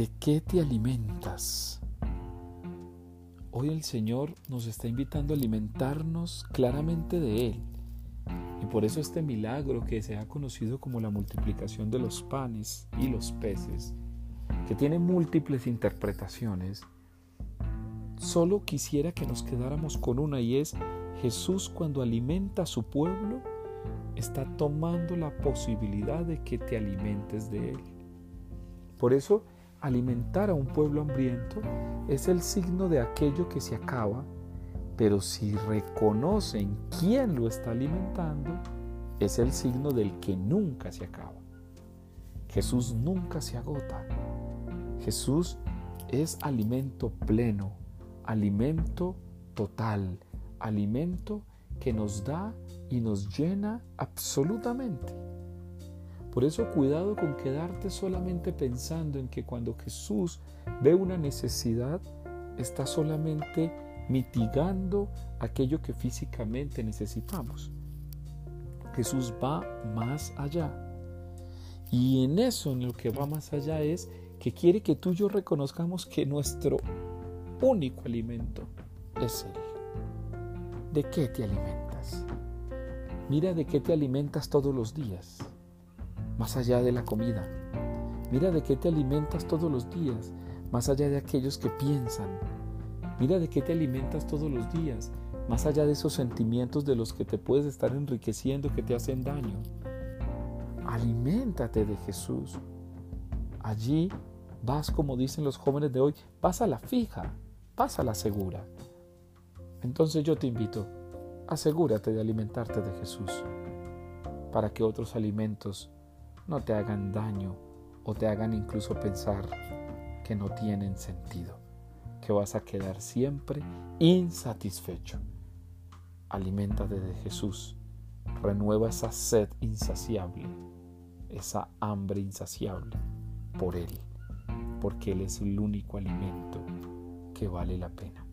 ¿De qué te alimentas? Hoy el Señor nos está invitando a alimentarnos claramente de Él. Y por eso este milagro que se ha conocido como la multiplicación de los panes y los peces, que tiene múltiples interpretaciones, solo quisiera que nos quedáramos con una y es Jesús cuando alimenta a su pueblo está tomando la posibilidad de que te alimentes de Él. Por eso alimentar a un pueblo hambriento es el signo de aquello que se acaba, pero si reconocen quién lo está alimentando, es el signo del que nunca se acaba. Jesús nunca se agota. Jesús es alimento pleno, alimento total, alimento que nos da y nos llena absolutamente. Por eso cuidado con quedarte solamente pensando en que cuando Jesús ve una necesidad, está solamente mitigando aquello que físicamente necesitamos. Jesús va más allá. Y en eso, en lo que va más allá, es que quiere que tú y yo reconozcamos que nuestro único alimento es Él. ¿De qué te alimentas? Mira de qué te alimentas todos los días más allá de la comida. Mira de qué te alimentas todos los días, más allá de aquellos que piensan. Mira de qué te alimentas todos los días, más allá de esos sentimientos de los que te puedes estar enriqueciendo que te hacen daño. Aliméntate de Jesús. Allí vas, como dicen los jóvenes de hoy, vas a la fija, vas a la segura. Entonces yo te invito, asegúrate de alimentarte de Jesús, para que otros alimentos no te hagan daño o te hagan incluso pensar que no tienen sentido, que vas a quedar siempre insatisfecho. Aliméntate de Jesús, renueva esa sed insaciable, esa hambre insaciable por Él, porque Él es el único alimento que vale la pena.